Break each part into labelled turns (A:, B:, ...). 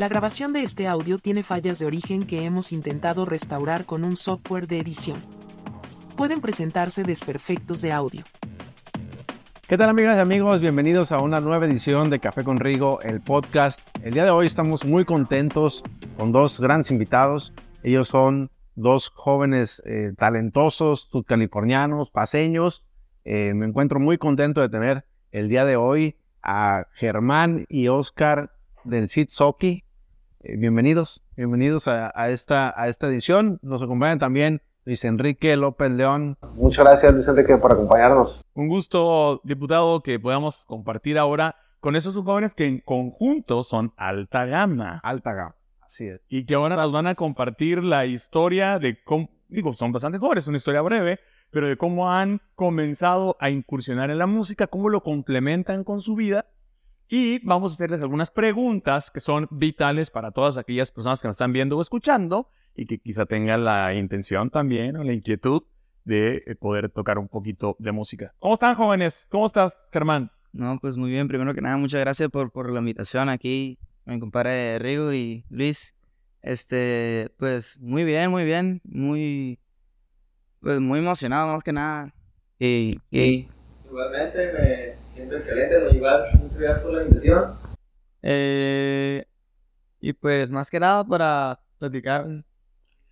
A: La grabación de este audio tiene fallas de origen que hemos intentado restaurar con un software de edición. Pueden presentarse desperfectos de audio.
B: ¿Qué tal amigas y amigos? Bienvenidos a una nueva edición de Café con Rigo, el podcast. El día de hoy estamos muy contentos con dos grandes invitados. Ellos son dos jóvenes eh, talentosos, californianos, paseños. Eh, me encuentro muy contento de tener el día de hoy a Germán y Oscar del Sitsoki. Eh, bienvenidos, bienvenidos a, esta, a esta edición. Nos acompaña también Luis Enrique López León.
C: Muchas gracias, Luis Enrique, por acompañarnos.
B: Un gusto, diputado, que podamos compartir ahora con esos jóvenes que en conjunto son alta gama.
C: Alta gama, así es.
B: Y que ahora nos van a compartir la historia de cómo, digo, son bastante jóvenes, es una historia breve, pero de cómo han comenzado a incursionar en la música, cómo lo complementan con su vida y vamos a hacerles algunas preguntas que son vitales para todas aquellas personas que nos están viendo o escuchando y que quizá tengan la intención también o la inquietud de eh, poder tocar un poquito de música. ¿Cómo están jóvenes? ¿Cómo estás, Germán?
D: No, pues muy bien. Primero que nada, muchas gracias por, por la invitación aquí, mi compadre Rigo y Luis. Este, pues muy bien, muy bien, muy, pues muy emocionado más que nada.
E: Y, y... Igualmente me siento excelente, no igual, muchas gracias por la invitación.
D: Eh, y pues más que nada para platicar.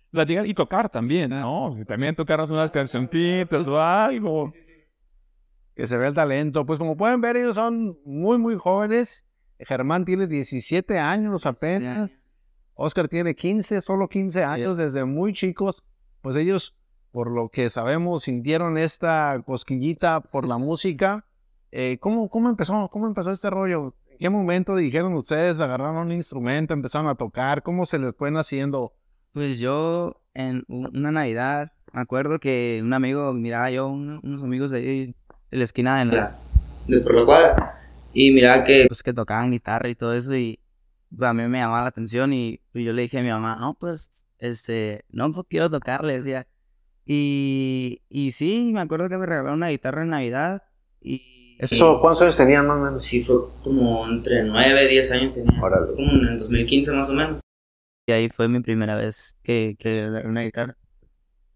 B: Platicar y tocar también, ¿no? También tocarnos unas cancioncitas o algo. Que se vea el talento. Pues como pueden ver, ellos son muy, muy jóvenes. Germán tiene 17 años apenas. Oscar tiene 15, solo 15 años, desde muy chicos. Pues ellos, por lo que sabemos, sintieron esta cosquillita por la música eh, ¿cómo, ¿Cómo empezó? ¿Cómo empezó este rollo? ¿En qué momento dijeron ustedes, agarraron un instrumento, empezaron a tocar? ¿Cómo se les fue haciendo?
D: Pues yo, en una Navidad, me acuerdo que un amigo, miraba yo, unos amigos de ahí, de la esquina de la,
E: de por la cuadra, y miraba que,
D: pues, que tocaban guitarra y todo eso, y pues, a mí me llamaba la atención, y, pues, yo le dije a mi mamá, no, pues, este, no, pues quiero tocar, le decía. Y, y sí, me acuerdo que me regalaron una guitarra en Navidad, y
C: ¿Eso cuántos años tenían más o menos?
E: Sí, fue como entre 9 y 10 años tenía. Fue como en el 2015 más o menos.
D: Y ahí fue mi primera vez que, que una guitarra.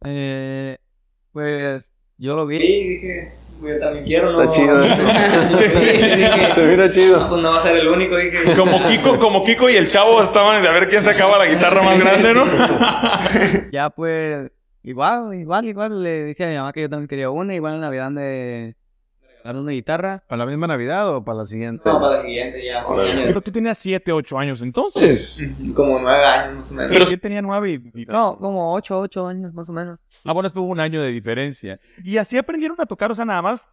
E: Eh, pues yo lo vi y dije, yo también quiero, ¿no?
C: Está chido. sí, dije, mira chido.
E: No, pues no va a ser el único, dije.
B: Como Kiko, como Kiko y el chavo estaban de a ver quién sacaba la guitarra más grande, ¿no?
D: ya pues, igual, igual, igual le dije a mi mamá que yo también quería una, igual en Navidad de una guitarra.
B: ¿Para la misma Navidad o para la siguiente?
E: No, para la siguiente ya.
B: Pero tú tenías 7, 8 años entonces.
E: como 9 años más o menos.
B: Pero sí tenía 9
D: y... No, como 8, 8 años más o menos.
B: Ah, bueno, estuvo un año de diferencia. Y así aprendieron a tocar, o sea, nada más.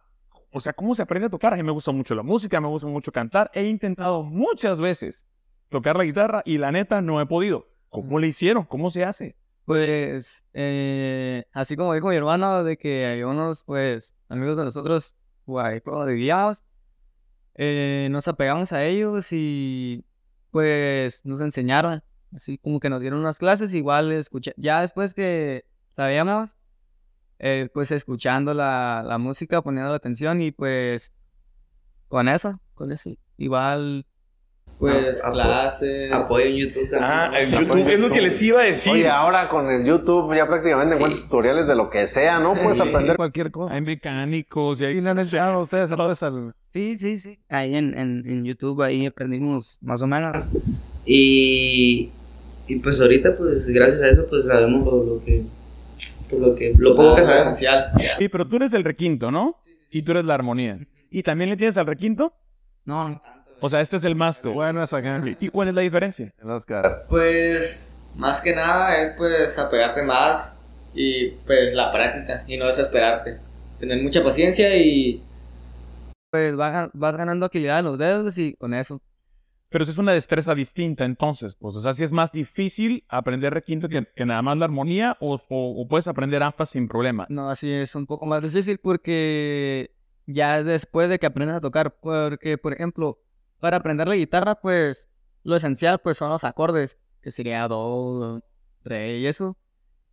B: O sea, ¿cómo se aprende a tocar? A mí me gusta mucho la música, me gusta mucho cantar. He intentado muchas veces tocar la guitarra y la neta no he podido. ¿Cómo le hicieron? ¿Cómo se hace?
D: Pues, eh, así como dijo mi hermano, de que hay unos, pues, amigos de nosotros guay, de eh, nos apegamos a ellos y pues nos enseñaron, así como que nos dieron unas clases, igual escuché, ya después que sabíamos, eh, pues escuchando la, la música, poniendo la atención y pues con eso, con eso, igual
E: pues clases, apoyo en YouTube también.
B: Ah, en YouTube es lo que les iba a decir.
C: Oye, ahora con el YouTube ya prácticamente encuentras tutoriales de lo que sea, ¿no? Puedes aprender cualquier cosa.
B: Hay mecánicos y ahí le han enseñado a ustedes a
D: Sí, sí, sí. Ahí en, en, en, YouTube ahí aprendimos más o menos.
E: Y, y pues ahorita pues gracias a eso pues sabemos lo, lo que lo que lo poco que es esencial.
B: Sí, pero tú eres el requinto, ¿no? Y tú eres la armonía. ¿Y también le tienes al requinto?
D: No, no.
B: O sea, este es el master.
C: Bueno, es acá.
B: ¿Y cuál es la diferencia?
C: El Oscar.
E: Pues, más que nada es pues apegarte más y pues la práctica y no desesperarte. Tener mucha paciencia y...
D: Pues vas, ganando agilidad en los dedos y con eso.
B: Pero eso es una destreza distinta entonces, pues, o sea, si es más difícil aprender requinto que, que nada más la armonía o, o, puedes aprender ambas sin problema.
D: No, así es un poco más difícil porque ya después de que aprendes a tocar, porque por ejemplo, para aprender la guitarra, pues lo esencial pues son los acordes, que sería do, re y eso.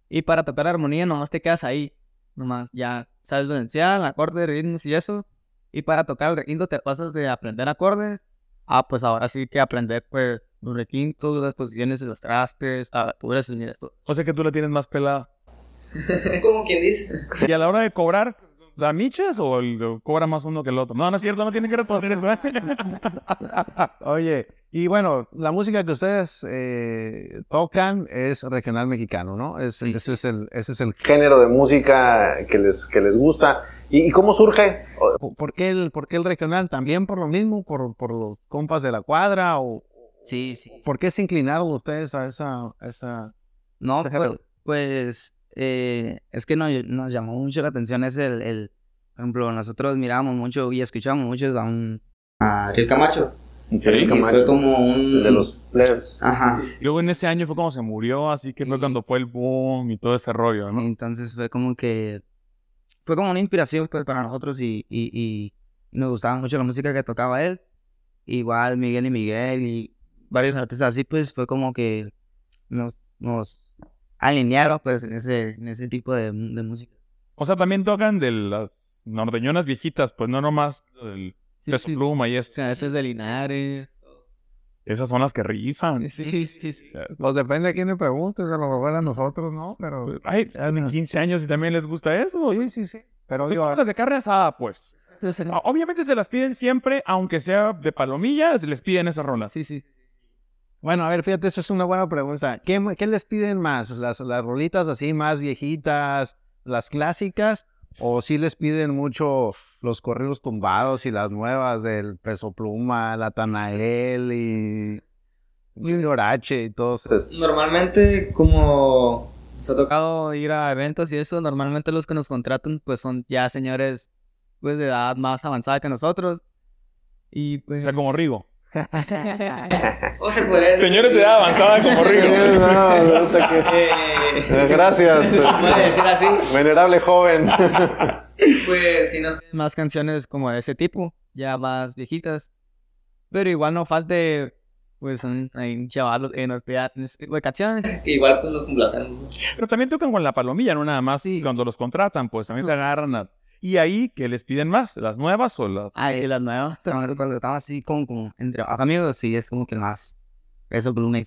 D: Y para tocar armonía nomás te quedas ahí, nomás ya sabes lo esencial, acordes, ritmos y eso. Y para tocar el requinto te pasas de aprender acordes Ah, pues ahora sí que aprender pues los requintos, las posiciones de los trastes, abaturas, mira esto.
B: O sea que tú la tienes más pelada.
E: Como quien dice.
B: Y a la hora de cobrar, ¿da miches o el- cobra más uno que el otro? No, no es cierto, no tiene que responder. ¿eh?
C: Oye, y bueno, la música que ustedes eh, tocan es regional mexicano, ¿no? Es, ese, es el, ese es el género de música que les, que les gusta. ¿Y, y cómo surge? ¿Por, por qué el, por qué el regional? ¿También por lo mismo? ¿Por, por los compas de la cuadra? ¿O
D: Sí, sí.
C: por qué se inclinaron ustedes a esa... a esa...
D: No, pues, pues, eh, es que nos, nos llamó mucho la atención ese, el, el, por ejemplo, nosotros mirábamos mucho y escuchábamos mucho a un... A Ariel Camacho. Y fue como un...
C: de los plebs.
D: Ajá.
B: Y luego en ese año fue cuando se murió, así que fue
D: Sí.
B: cuando fue el boom y todo ese rollo, ¿no?
D: Entonces fue como que... Fue como una inspiración pues, para nosotros y, y, y nos gustaba mucho la música que tocaba él. Igual Miguel y Miguel y varios artistas así, pues fue como que nos, nos alinearon pues en ese, en ese tipo de, de música.
B: O sea, también tocan de las norteñonas viejitas, pues no nomás el peso
D: sí.
B: pluma y
D: O
B: eso.
D: sea, ese es de Linares.
B: Esas son las que rifan.
D: Sí, sí, sí.
C: Pues depende de quién le pregunte, a lo a nosotros, ¿no? Pero...
B: Ay, tienen 15 años y también les gusta eso.
C: Sí, sí, sí. Pero digo,
B: de carne asada, pues. Obviamente se las piden siempre, aunque sea de palomillas, les piden esas rolas.
D: Sí, sí.
C: Bueno, a ver, fíjate, esa es una buena pregunta. ¿Qué, qué les piden más? ¿Las, ¿Las rolitas así más viejitas, las clásicas? ¿O sí les piden mucho los corridos tumbados y las nuevas del Peso Pluma, la Tanael y Junior H y todos esos?
E: Normalmente, como
D: Nos ha tocado ir a eventos y eso. Normalmente los que nos contratan, pues son ya señores pues de edad más avanzada que nosotros. Y
B: O
D: pues.
B: sea, como Rigo.
E: O se podría decir.
B: Señores de edad avanzada como Rigo.
E: Eh,
C: Gracias,
E: se puede decir así.
C: venerable joven.
E: Pues si nos
D: más canciones como de ese tipo, ya más viejitas. Pero igual no falte, pues, un, hay un chaval que nos pida ese tipo de canciones.
E: que igual pues los complacemos.
B: Pero también tocan con la palomilla, no nada más. Cuando los contratan, pues también se agarran a... Y ahí, ¿qué les piden más? ¿Las nuevas o las...?
D: Ah, y las nuevas. Cuando cuando estamos así como, como entre amigos, sí, es como que más. Eso, Pluma y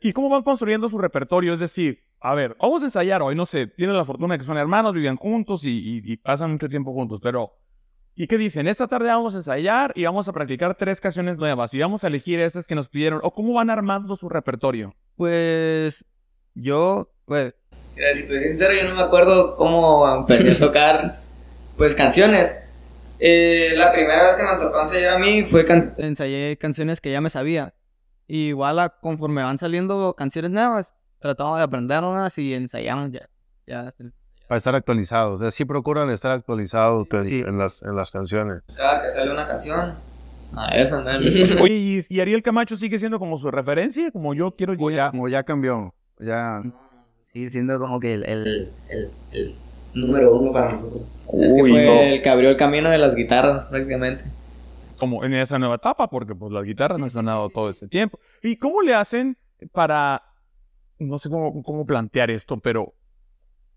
B: ¿Y cómo van construyendo su repertorio? Es decir, a ver, vamos a ensayar hoy, no sé, tienen la fortuna de que son hermanos, viven juntos y, y- y pasan mucho tiempo juntos, pero... ¿Y qué dicen? Esta tarde vamos a ensayar y vamos a practicar tres canciones nuevas y vamos a elegir estas que nos pidieron. ¿O cómo van armando su repertorio?
D: Pues, yo, pues,
E: Mira, si te soy sincero, yo no me acuerdo cómo empecé a tocar, pues, canciones. Eh, la primera vez que me tocó ensayar a mí fue can-
D: ensayé canciones que ya me sabía. Y igual a- conforme van saliendo canciones nuevas, tratamos de aprenderlas y ensayamos ya. ya.
C: Para estar actualizados. Así procuran estar actualizados en, en las, en las canciones.
E: cada que sale una canción. A eso, ¿no?
B: Oye, ¿y, y Ariel Camacho sigue siendo como su referencia? Como yo quiero...
C: Como ya, como ya cambió. Ya.
D: Sí, siendo como que el, el, el, el número uno para nosotros.
E: es que
C: Uy,
E: fue
C: no.
E: el que abrió el camino de las guitarras, prácticamente.
B: como en esa nueva etapa, porque pues las guitarras no han sonado todo ese tiempo. ¿Y cómo le hacen para, no sé cómo, cómo plantear esto, pero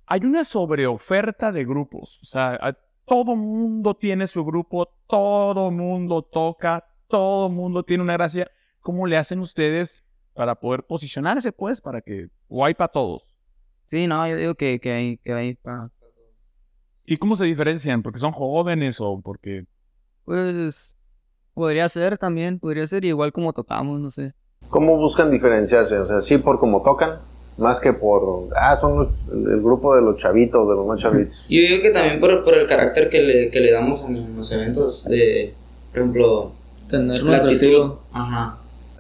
B: hay una sobreoferta de grupos, o sea, a- todo mundo tiene su grupo, todo mundo toca, todo mundo tiene una gracia. ¿Cómo le hacen ustedes para poder posicionarse, pues, para que o hay para todos?
D: Sí, no, yo digo que, que hay, que hay para...
B: ¿Y cómo se diferencian? ¿Porque son jóvenes o porque
D: Pues, podría ser también, podría ser igual como tocamos, no sé.
C: ¿Cómo buscan diferenciarse? O sea, sí por cómo tocan, más que por, ah, son los- el grupo de los chavitos, de los más chavitos.
F: Yo digo que también por, por el carácter que le, que le damos en los eventos de, por ejemplo,
E: Tener
F: la
E: nuestro
F: actitud.
E: estilo.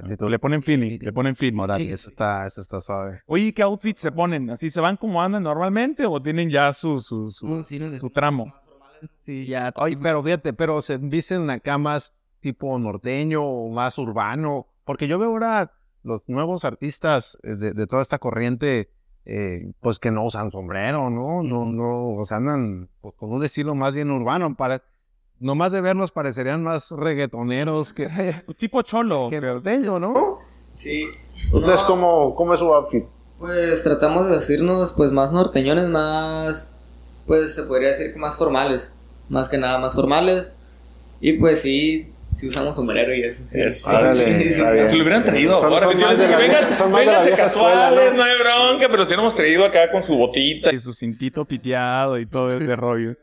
B: Le ponen feeling, le ponen feeling, moral?
C: Eso está, eso está suave.
B: Oye, ¿qué outfit se ponen? ¿Así se van como andan normalmente o tienen ya su, su, su tramo?
D: sí, ya.
C: Oye, pero fíjate, pero se visten acá más tipo norteño o más urbano, porque yo veo ahora los nuevos artistas eh, de, de toda esta corriente, eh, pues que no usan sombrero, ¿no? No, no, o sea, andan pues, con un estilo más bien urbano, para, nomás de verlos parecerían más reggaetoneros que,
B: Tipo cholo.
C: que norteño, ¿no?
E: Sí.
C: Entonces,
E: No,
C: ¿cómo, ¿cómo es su outfit?
E: Pues tratamos de decirnos pues más norteñones, más pues se podría decir que más formales, más que nada más formales. Y pues sí, sí usamos sombrero y eso. sí.
G: Eso.
E: Sí.
G: Se lo hubieran traído.
C: Son-
G: Ahora,
C: son más de la-
G: vengan,
C: son más de la
G: vénganse casuales,
C: escuela, ¿no?
G: no hay bronca, pero los tenemos traído acá con su botita.
B: Y su cintito piteado y todo ese rollo.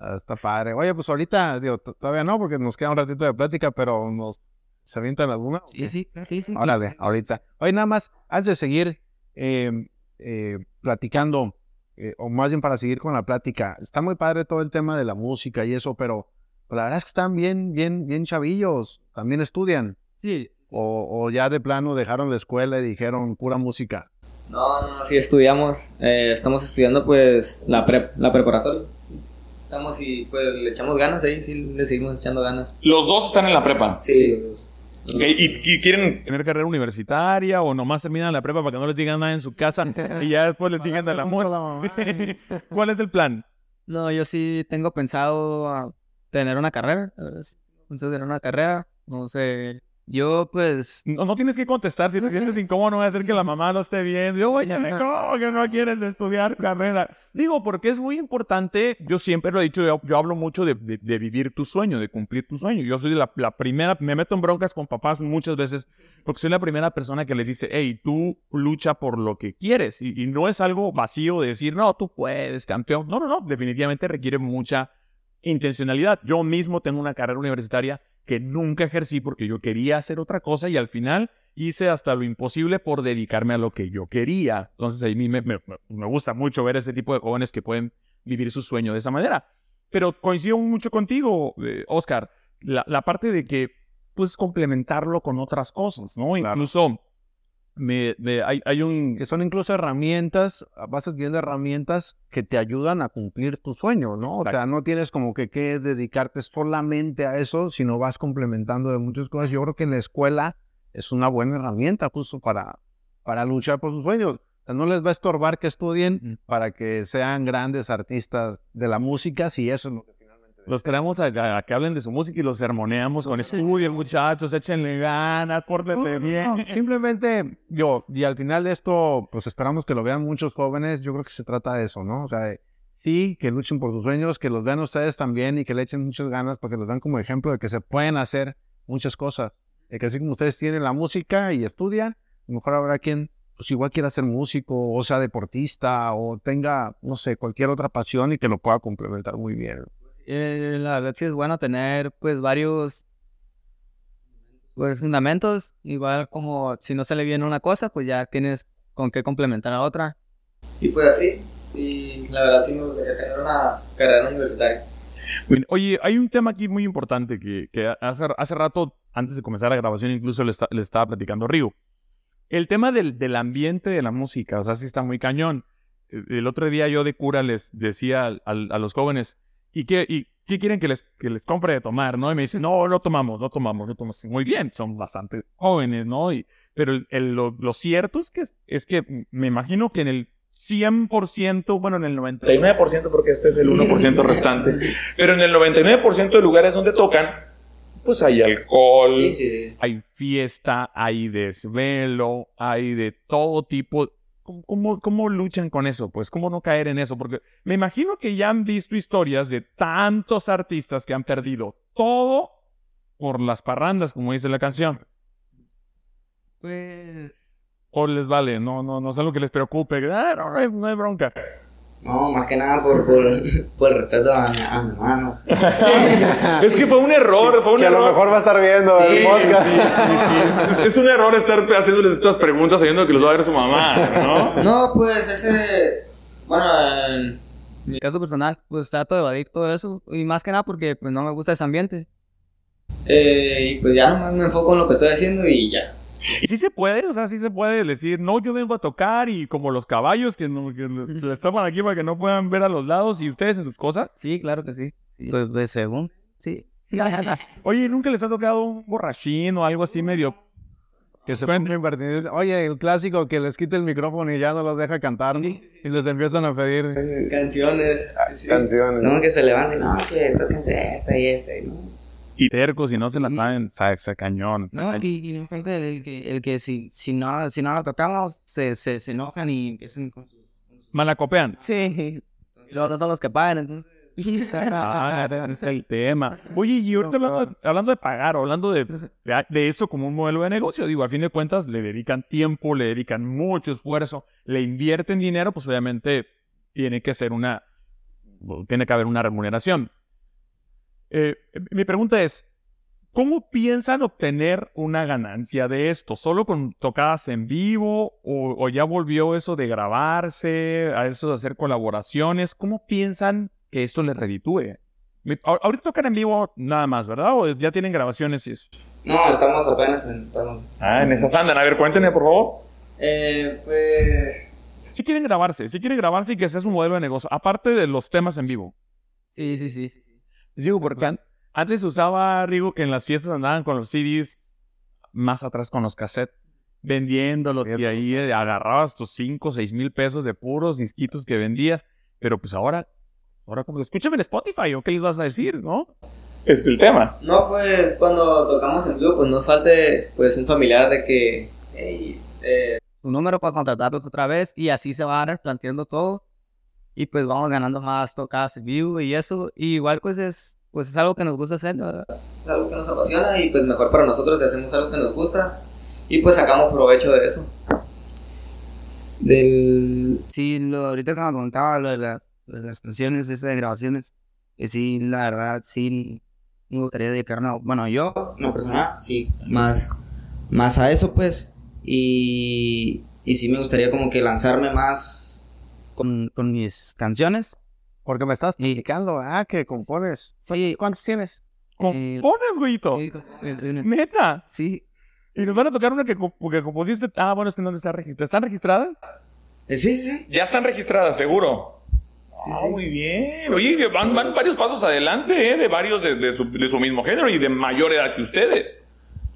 C: Ah, Está padre. Oye, pues ahorita, digo, todavía no, porque nos queda un ratito de plática, pero nos se avientan alguna.
D: Sí, sí, sí, sí.
C: Órale, ahorita. Oye, nada más, antes de seguir eh, eh, platicando, eh, o más bien para seguir con la plática, está muy padre todo el tema de la música y eso, pero la verdad es que están bien, bien, bien chavillos. También estudian.
D: Sí.
C: O, o ya de plano dejaron la escuela y dijeron pura música.
E: No, no, sí estudiamos. eh, estamos estudiando pues la prep, la preparatoria. Estamos y pues le echamos ganas ahí, sí, le seguimos echando ganas.
G: Los dos están en la prepa.
E: Sí.
G: ¿Y, y quieren
B: Tener carrera universitaria o nomás terminan la prepa para que no les digan nada en su casa y ya después les digan del amor. Sí. ¿Cuál es el plan?
D: No, yo sí tengo pensado ah, tener una carrera. la. Pensado tener una carrera. No sé. Yo, pues.
B: No, no tienes que contestar. Si te sientes incómodo, no va a hacer que la mamá lo esté viendo. Yo, oye, ¿cómo que no quieres estudiar carrera? Digo, porque es muy importante. Yo siempre lo he dicho. Yo, yo hablo mucho de, de- de vivir tu sueño, de cumplir tu sueño. Yo soy la, la primera. Me meto en broncas con papás muchas veces porque soy la primera persona que les dice, hey, tú lucha por lo que quieres. Y, y no es algo vacío de decir, no, tú puedes, campeón. No, no, no. Definitivamente requiere mucha intencionalidad. Yo mismo tengo una carrera universitaria que nunca ejercí porque yo quería hacer otra cosa y al final hice hasta lo imposible por dedicarme a lo que yo quería. Entonces a mí me, me- me gusta mucho ver ese tipo de jóvenes que pueden vivir su sueño de esa manera. Pero coincido mucho contigo, eh, Oscar, la, la parte de que pues complementarlo con otras cosas, ¿no? Incluso me, me- hay, hay un...
C: Que son incluso herramientas, vas adquiriendo herramientas que te ayudan a cumplir tu sueño, ¿no? O sea, no tienes como que, que dedicarte solamente a eso, sino vas complementando de muchas cosas. Yo creo que en la escuela es una buena herramienta justo para, para luchar por sus sueños. O sea, no les va a estorbar que estudien para que sean grandes artistas de la música, si eso es lo que.
B: Los traemos a, a- a que hablen de su música y los sermoneamos con estudio, muchachos, échenle ganas, pórtense bien.
C: No, simplemente yo, y al final de esto, pues esperamos que lo vean muchos jóvenes. Yo creo que se trata de eso, ¿no? O sea, de, sí, que luchen por sus sueños, que los vean ustedes también y que le echen muchas ganas para que los vean como ejemplo de que se pueden hacer muchas cosas. De que así como ustedes tienen la música y estudian, a lo mejor habrá quien, pues igual quiera ser músico, o sea deportista, o tenga, no sé, cualquier otra pasión y que lo pueda complementar muy bien.
D: Eh, la verdad sí es bueno tener, pues, varios. Pues, fundamentos. Igual como si no sale bien una cosa, pues ya tienes con qué complementar a otra.
E: Y pues así, sí, la verdad sí me gustaría tener una carrera universitaria.
B: Bueno, Oye, hay un tema aquí muy importante que, que hace, hace rato, antes de comenzar la grabación, incluso le, esta- le estaba platicando a Río. El tema del, del ambiente de la música, o sea, sí está muy cañón. Eh, El otro día yo de cura les decía al- al- a, los jóvenes, ¿y qué, y qué quieren que les, que les compre de tomar? ¿no? Y me dicen, no, no tomamos, no tomamos, no tomamos. Muy bien, son bastante jóvenes, ¿no? Y, pero el- el- lo, lo cierto es que, es que me imagino que en el 100%, bueno, en el 90%,
G: 99% porque este es el 1% restante. Pero en el 99% de lugares donde tocan, pues hay alcohol,
F: Sí, sí, sí.
B: hay fiesta, hay desvelo, hay de todo tipo. ¿Cómo, cómo, luchan con eso? Pues, ¿cómo no caer en eso? Porque me imagino que ya han visto historias de tantos artistas que han perdido todo por las parrandas, como dice la canción.
D: Pues.
B: O les vale, no, no, no es algo que les preocupe. Ah, no hay bronca.
F: No, más que nada por, por, por el respeto a, mi- a mi hermano.
G: Es que fue un error, fue un
C: Que a lo
G: error.
C: mejor va a estar viendo
G: Sí,
C: el podcast.
G: sí, sí, sí. Es, es un error estar haciéndoles estas preguntas sabiendo que los va a ver su mamá, ¿no?
E: No, pues ese, bueno, en
D: En mi caso personal, pues trato de evadir todo eso. Y más que nada porque pues no me gusta ese ambiente.
E: Eh, y pues ya nomás me enfoco en lo que estoy haciendo y ya.
B: Y sí se puede, o sea, sí se puede decir, no, yo vengo a tocar y como los caballos que, no, que le- les tapan aquí para que no puedan ver a los lados y ustedes en sus cosas.
D: Sí, claro que sí. Sí.
H: Pues, pues, según. Sí.
B: Oye, ¿nunca les ha tocado un borrachín o algo así medio
C: Que se. Oye, el clásico que les quita el micrófono y ya no los deja cantar y les empiezan a pedir
E: Canciones. sí.
C: canciones.
F: No, que se levanten, no, que tóquense esta y esta. y no.
B: Y tercos y no se la saben? Sa- sa- cañón.
H: No, y, no falta el que, el que si, si, no, si no lo tocamos, se, se, se enojan y empiezan con sus...
B: Malacopean.
H: Sí.
D: No son los que pagan, entonces.
B: Ah, ese es el tema. Oye, y ahorita hablando, hablando de pagar, hablando de, de, de esto como un modelo de negocio, digo, a fin de cuentas le dedican tiempo, le dedican mucho esfuerzo, le invierten dinero, pues obviamente tiene que ser una, tiene que haber una remuneración. Eh, mi pregunta es, ¿cómo piensan obtener una ganancia de esto? ¿Solo con tocadas en vivo o, o ya volvió eso de grabarse, a eso de hacer colaboraciones? ¿Cómo piensan que esto les reditúe? Ahorita tocan en vivo nada más, ¿verdad? ¿O ya tienen grabaciones y eso?
I: No, estamos apenas en. Estamos,
B: Ah, en esas andan. A ver, cuéntenme, por favor.
I: eh, pues.
B: Si quieren grabarse, si quieren grabarse y que sea su modelo de negocio, aparte de los temas en vivo.
J: Sí, sí, sí. sí, sí.
B: Digo, porque an- antes usaba, Rigo, que en las fiestas andaban con los CDs más atrás con los cassettes, vendiéndolos y ahí eh, agarrabas tus 5 o 6 mil pesos de puros disquitos que vendías. Pero pues ahora, ahora como escúchame en Spotify, ¿o qué les vas a decir, no? Ese es el tema.
D: No, pues cuando tocamos en vivo, pues nos falte pues un familiar de que "Ey, eh,
J: Su número para contratarlos otra vez y así se va replanteando todo. Y pues vamos ganando más tocadas en vivo y eso. Y igual pues es, pues es algo que nos gusta hacer, ¿verdad?
D: es algo que nos apasiona y pues mejor para nosotros que hacemos algo que nos gusta y pues sacamos provecho de eso.
H: Del... Sí, lo, ahorita que me contaba lo de las, de las canciones, esas de grabaciones, que sí, la verdad, sí, me gustaría dedicarme. Bueno, yo, en lo personal, sí, más, más a eso, pues, y, y sí me gustaría como que lanzarme más con, con mis canciones.
C: Porque me estás platicando, ah, que compones.
H: Sí,
C: ¿Cuántos tienes?
H: eh,
B: ¿Compones, güeyito?
H: sí, eh,
B: Neta.
H: sí,
B: Y nos van a tocar una que, comp- que compusiste. Ah, bueno, es que no está registrada. ¿Están registradas?
I: eh, sí, sí, sí.
B: Ya están registradas, seguro.
I: Sí,
B: Ah,
I: sí.
B: muy bien. Oye, van, van varios pasos adelante, ¿eh? De varios de, de su, de su mismo género y de mayor edad que ustedes.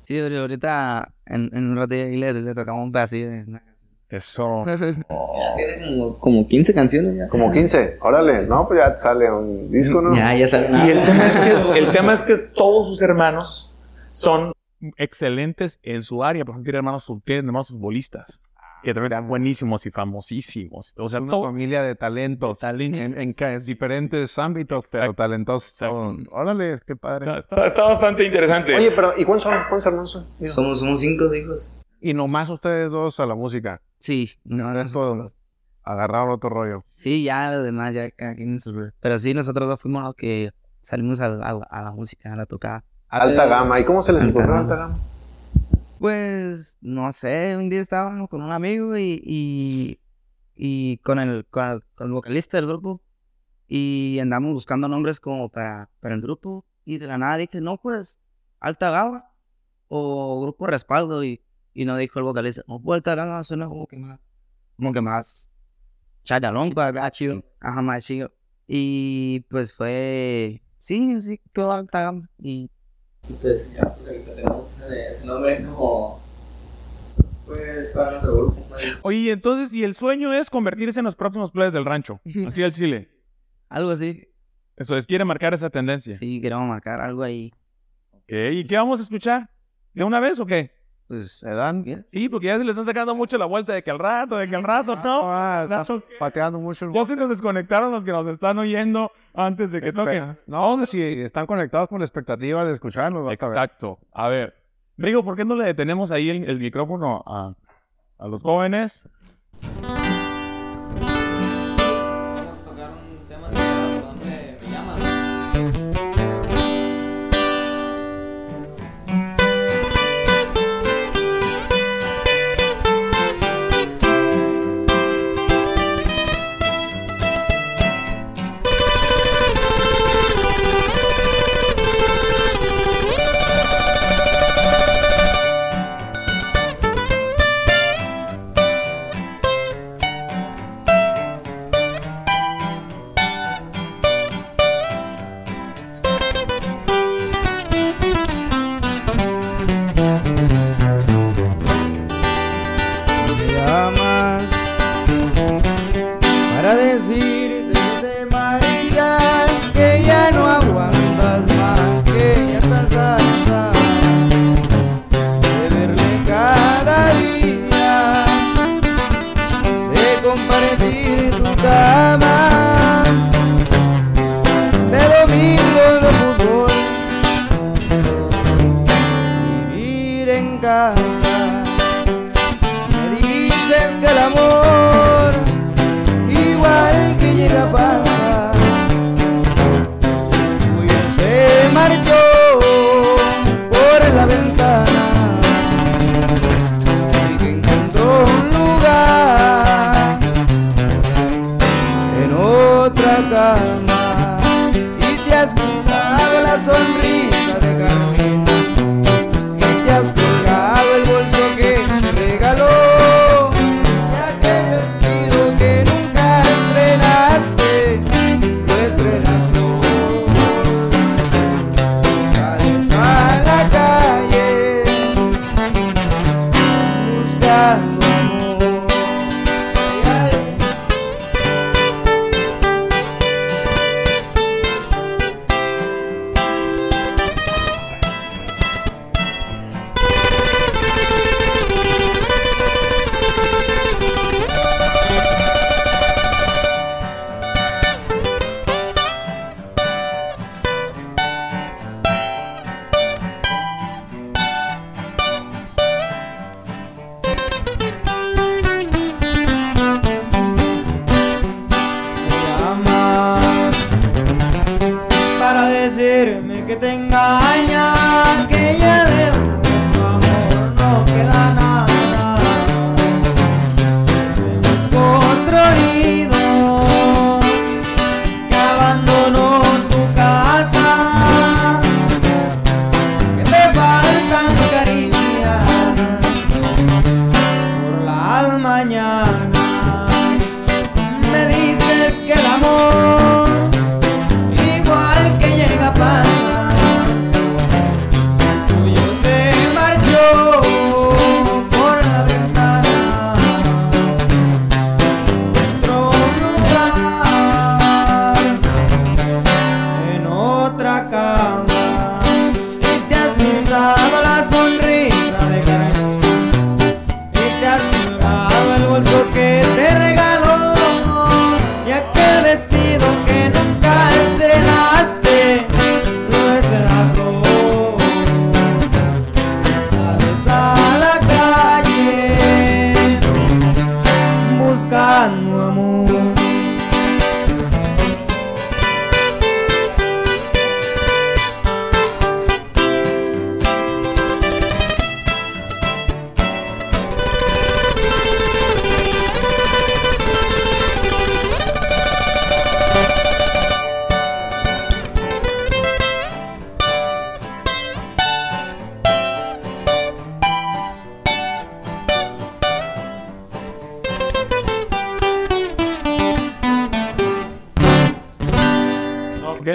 H: sí, ahori- ahorita en, en un rato ahí le, le tocamos un de canción.
C: Eso.
D: Ya tiene como, como 15 canciones ya.
C: Como 15. Órale, no, pues ya sale un disco, ¿no?
I: Ya, ya sale.
B: Y el tema, es que, el tema es que todos sus hermanos son excelentes en su área. Por ejemplo, tiene hermanos, tienen hermanos futbolistas. Que también eran buenísimos y famosísimos. O sea,
C: una
B: todo-
C: familia de talentos en, en diferentes ámbitos, pero
B: Exacto.
C: talentosos.
B: Exacto.
C: Órale, qué padre.
B: está, está bastante interesante.
C: Oye, pero ¿y cuántos son? ¿Cuántos hermanos son?
I: Somos, somos cinco hijos.
C: Y nomás ustedes dos a la música.
H: Sí, no,
C: El resto agarraron otro rollo.
H: Sí, ya los demás, ya cada quien Pero sí, nosotros dos fuimos los que salimos a, a- a la música, a la tocada.
C: Alta gama. ¿Y cómo se les
H: Alta gama.
C: alta gama?
H: Pues, no sé, un día estábamos con un amigo y, y, y con, el, con, el, con el vocalista del grupo y andamos buscando nombres como para, para el grupo y de la nada dije, no, pues, Alta Gama o Grupo Respaldo y, y nos dijo el vocalista, no, pues Alta Gama suena como que más, como que más chayalón, más chido, ajá, más chido. Y pues fue, sí, sí, quedó Alta Gama y
D: pues ya, pues ahorita tenemos ese, ese nombre como pues para nuestro grupo.
B: Oye, entonces, y el sueño es convertirse en los próximos players del rancho. Así al Chile.
H: algo así.
B: Eso es, quiere marcar esa tendencia.
H: Sí, queremos marcar algo ahí.
B: Ok, ¿Y qué vamos a escuchar? ¿De una vez o qué?
H: Pues,
C: ¿Se dan?
B: Sí, porque ya se le están sacando mucho la vuelta de que al rato, de que al rato, ¿no?
C: Ah,
B: No,
C: estás
B: ¿qué?
C: pateando mucho el
B: Ya se nos desconectaron los que nos están oyendo antes de que toquen.
C: No, si están conectados con la expectativa de escucharnos.
B: Exacto. A ver, Rigo, ¿por qué no le detenemos ahí el, el micrófono a, a los jóvenes?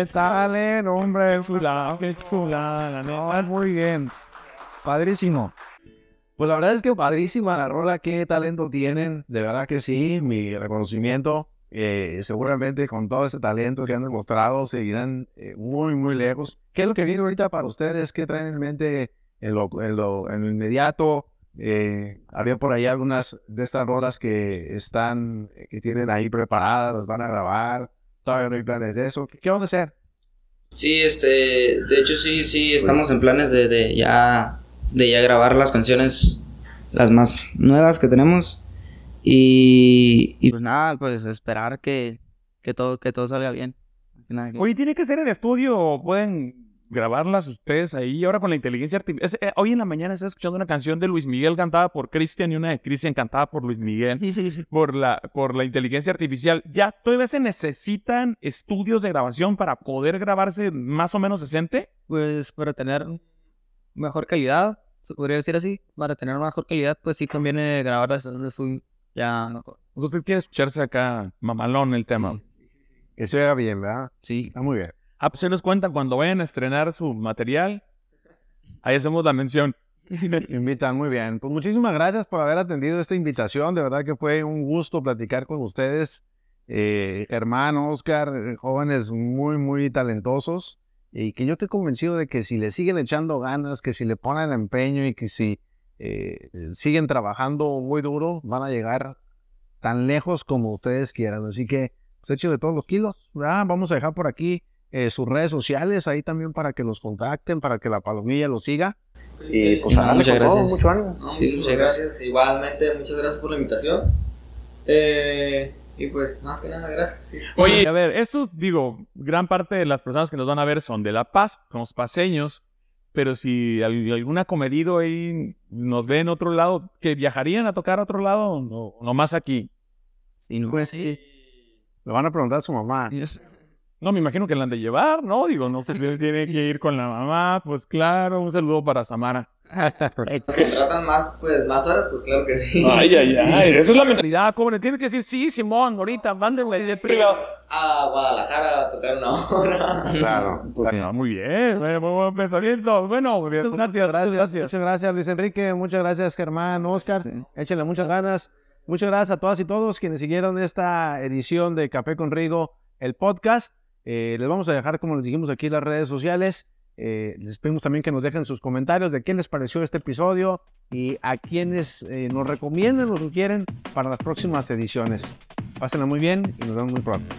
B: ¿Qué tal, hombre? Chula, qué chula, la neta.
C: Muy bien. Padrísimo. Pues la verdad es que padrísima la rola, qué talento tienen, de verdad que sí, mi reconocimiento. eh, seguramente con todo ese talento que han demostrado seguirán eh, muy, muy lejos. ¿Qué es lo que viene ahorita para ustedes? ¿Qué traen en mente en lo, en lo, en lo inmediato? Eh, había por ahí algunas de estas rolas que están, que tienen ahí preparadas, las van a grabar. Todavía no hay planes de eso. ¿Qué, qué van a hacer?
H: Sí, este, de hecho sí, sí, estamos en planes de, de ya, de ya grabar las canciones, las más nuevas que tenemos. Y, y
K: Pues nada, pues esperar que, que todo, que todo salga bien.
B: Oye, ¿tiene que ser en estudio o pueden grabarlas ustedes ahí? Ahora con la inteligencia artificial. hoy en la mañana estaba escuchando una canción de Luis Miguel cantada por Cristian y una de Cristian cantada por Luis Miguel por la, por la inteligencia artificial. ¿Ya todavía se necesitan estudios de grabación para poder grabarse más o menos decente?
D: Pues para tener mejor calidad, se podría decir así, para tener mejor calidad, pues sí conviene grabarlas en un estudio ya mejor.
B: Usted quiere escucharse acá mamalón el tema.
C: Que se oiga bien, ¿verdad?
K: Sí.
C: Está muy bien.
B: Ah, pues se nos cuentan cuando vayan a estrenar su material. Ahí hacemos la mención.
C: Invitan, muy bien. Pues muchísimas gracias por haber atendido esta invitación. De verdad que fue un gusto platicar con ustedes. Eh, hermano Oscar, jóvenes muy, muy talentosos. Y que yo estoy convencido de que si le siguen echando ganas, que si le ponen empeño y que si eh, siguen trabajando muy duro, van a llegar tan lejos como ustedes quieran. Así que, pues echen de todos los kilos. Vamos a dejar por aquí eh, sus redes sociales ahí también para que los contacten, para que la palomilla los siga. Y pues
H: No,
C: a darle
H: muchas
C: todo,
H: gracias.
C: mucho ánimo.
D: No,
H: Sí,
D: muchas gracias. Igualmente, muchas gracias por la invitación. Eh, y pues, más que nada, gracias. sí.
B: Oye, a ver, estos, digo, gran parte de las personas que nos van a ver son de La Paz, somos paseños, pero si al- algún acomedido ahí nos ve en otro lado, ¿que viajarían a tocar a otro lado o no, nomás aquí?
H: Sí, no.
C: Pues sí. Le van a preguntar a su mamá.
B: No, me imagino que la han de llevar, ¿no? Digo, no sé si tiene que ir con la mamá, pues claro, un saludo para Samara.
D: Que tratan más, pues, más horas, pues claro que sí.
B: Ay, ay, ay, esa es la mentalidad, joven. Tiene que decir, sí, Simón, ahorita, mándenme de privado.
D: A Guadalajara a tocar una hora.
C: Claro.
B: Pues, ah, muy bien, muy buen pensamiento. Bueno, gracias, gracias, gracias.
C: Muchas gracias, Luis Enrique. Muchas gracias, Germán, Oscar. Échenle muchas ganas. Muchas gracias a todas y todos quienes siguieron esta edición de Café con Rigo, el podcast. Eh, les vamos a dejar, como les dijimos aquí, las redes sociales. Eh, les pedimos también que nos dejen sus comentarios de qué les pareció este episodio y a quienes eh, nos recomienden o sugieren para las próximas ediciones. Pásenla muy bien y nos vemos muy pronto.